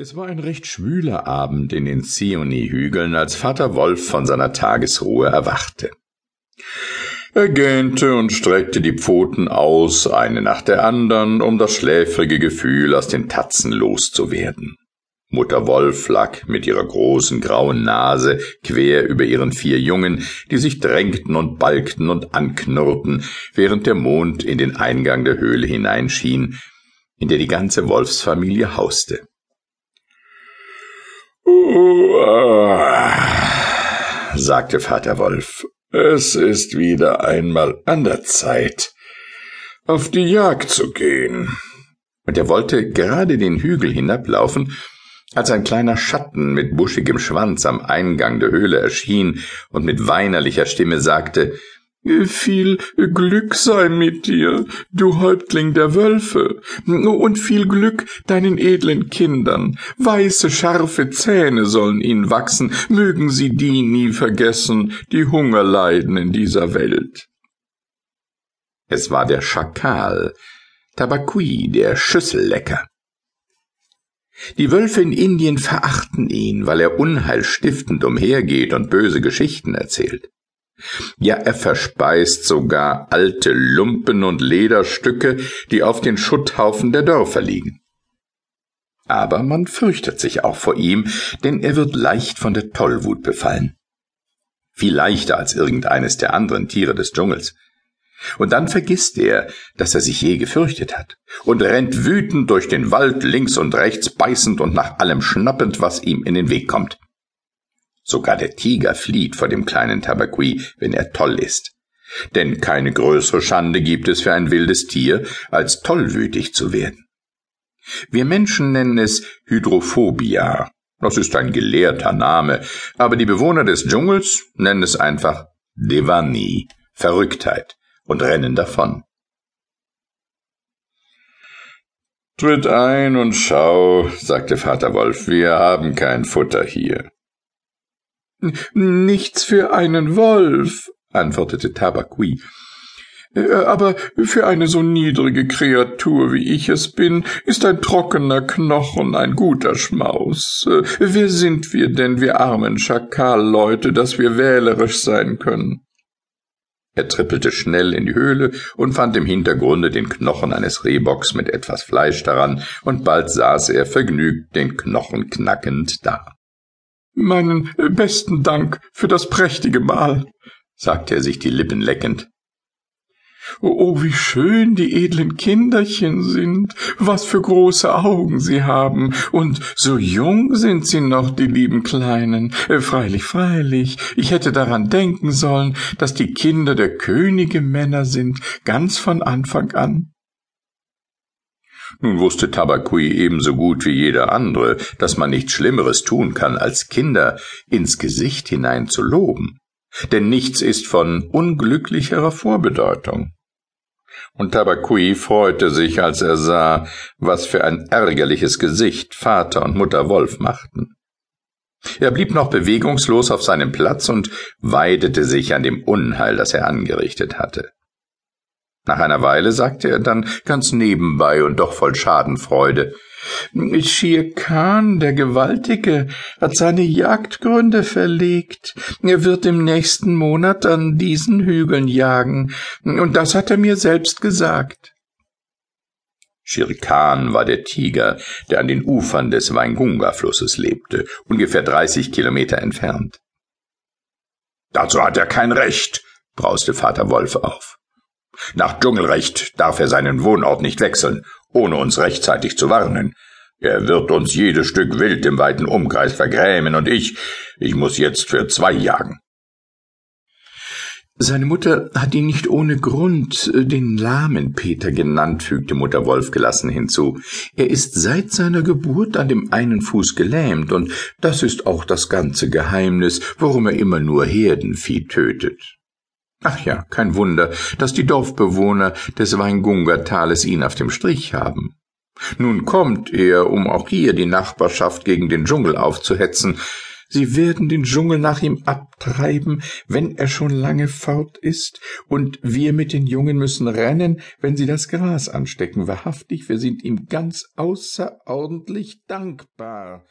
Es war ein recht schwüler Abend in den Zioni-Hügeln, als Vater Wolf von seiner Tagesruhe erwachte. Er gähnte und streckte die Pfoten aus, eine nach der andern, um das schläfrige Gefühl aus den Tatzen loszuwerden. Mutter Wolf lag mit ihrer großen grauen Nase quer über ihren vier Jungen, die sich drängten und balgten und anknurrten, während der Mond in den Eingang der Höhle hineinschien, in der die ganze Wolfsfamilie hauste. Sagte Vater Wolf, es ist wieder einmal an der Zeit, auf die Jagd zu gehen. Und er wollte gerade den Hügel hinablaufen, als ein kleiner Schatten mit buschigem Schwanz am Eingang der Höhle erschien und mit weinerlicher Stimme sagte viel Glück sei mit dir, du Häuptling der Wölfe, und viel Glück deinen edlen Kindern. Weiße, scharfe Zähne sollen ihnen wachsen, mögen sie die nie vergessen, die Hunger leiden in dieser Welt. Es war der Schakal, Tabakui, der Schüssellecker. Die Wölfe in Indien verachten ihn, weil er unheilstiftend umhergeht und böse Geschichten erzählt. Ja, er verspeist sogar alte Lumpen und Lederstücke, die auf den Schutthaufen der Dörfer liegen. Aber man fürchtet sich auch vor ihm, denn er wird leicht von der Tollwut befallen. Viel leichter als irgendeines der anderen Tiere des Dschungels. Und dann vergisst er, dass er sich je gefürchtet hat, und rennt wütend durch den Wald links und rechts, beißend und nach allem schnappend, was ihm in den Weg kommt. Sogar der Tiger flieht vor dem kleinen Tabakui, wenn er toll ist. Denn keine größere Schande gibt es für ein wildes Tier, als tollwütig zu werden. Wir Menschen nennen es Hydrophobia. Das ist ein gelehrter Name, aber die Bewohner des Dschungels nennen es einfach Devani, Verrücktheit, und rennen davon. Tritt ein und schau, sagte Vater Wolf, wir haben kein Futter hier. Nichts für einen Wolf, antwortete Tabakui. Äh, aber für eine so niedrige Kreatur wie ich es bin, ist ein trockener Knochen ein guter Schmaus. Äh, wer sind wir denn, wir armen Schakalleute, dass wir wählerisch sein können? Er trippelte schnell in die Höhle und fand im Hintergrunde den Knochen eines Rehbocks mit etwas Fleisch daran, und bald saß er vergnügt den Knochen knackend da. Meinen besten Dank für das prächtige Mahl, sagte er sich die Lippen leckend. Oh, oh, wie schön die edlen Kinderchen sind, was für große Augen sie haben, und so jung sind sie noch, die lieben Kleinen. Äh, freilich, freilich, ich hätte daran denken sollen, dass die Kinder der Könige Männer sind, ganz von Anfang an. Nun wusste Tabakui ebenso gut wie jeder andere, dass man nichts Schlimmeres tun kann, als Kinder ins Gesicht hinein zu loben. Denn nichts ist von unglücklicherer Vorbedeutung. Und Tabakui freute sich, als er sah, was für ein ärgerliches Gesicht Vater und Mutter Wolf machten. Er blieb noch bewegungslos auf seinem Platz und weidete sich an dem Unheil, das er angerichtet hatte. Nach einer Weile sagte er dann ganz nebenbei und doch voll Schadenfreude Shere Khan, der Gewaltige, hat seine Jagdgründe verlegt. Er wird im nächsten Monat an diesen Hügeln jagen, und das hat er mir selbst gesagt. Shere Khan war der Tiger, der an den Ufern des Waingunga-Flusses lebte, ungefähr dreißig Kilometer entfernt. Dazu hat er kein Recht, brauste Vater Wolf auf. Nach Dschungelrecht darf er seinen Wohnort nicht wechseln, ohne uns rechtzeitig zu warnen. Er wird uns jedes Stück Wild im weiten Umkreis vergrämen, und ich, ich muss jetzt für zwei jagen. Seine Mutter hat ihn nicht ohne Grund äh, den lahmen Peter genannt, fügte Mutter Wolf gelassen hinzu. Er ist seit seiner Geburt an dem einen Fuß gelähmt, und das ist auch das ganze Geheimnis, warum er immer nur Herdenvieh tötet. Ach ja, kein Wunder, dass die Dorfbewohner des Weingunga-Tales ihn auf dem Strich haben. Nun kommt er, um auch hier die Nachbarschaft gegen den Dschungel aufzuhetzen, Sie werden den Dschungel nach ihm abtreiben, wenn er schon lange fort ist, und wir mit den Jungen müssen rennen, wenn sie das Gras anstecken. Wahrhaftig, wir sind ihm ganz außerordentlich dankbar.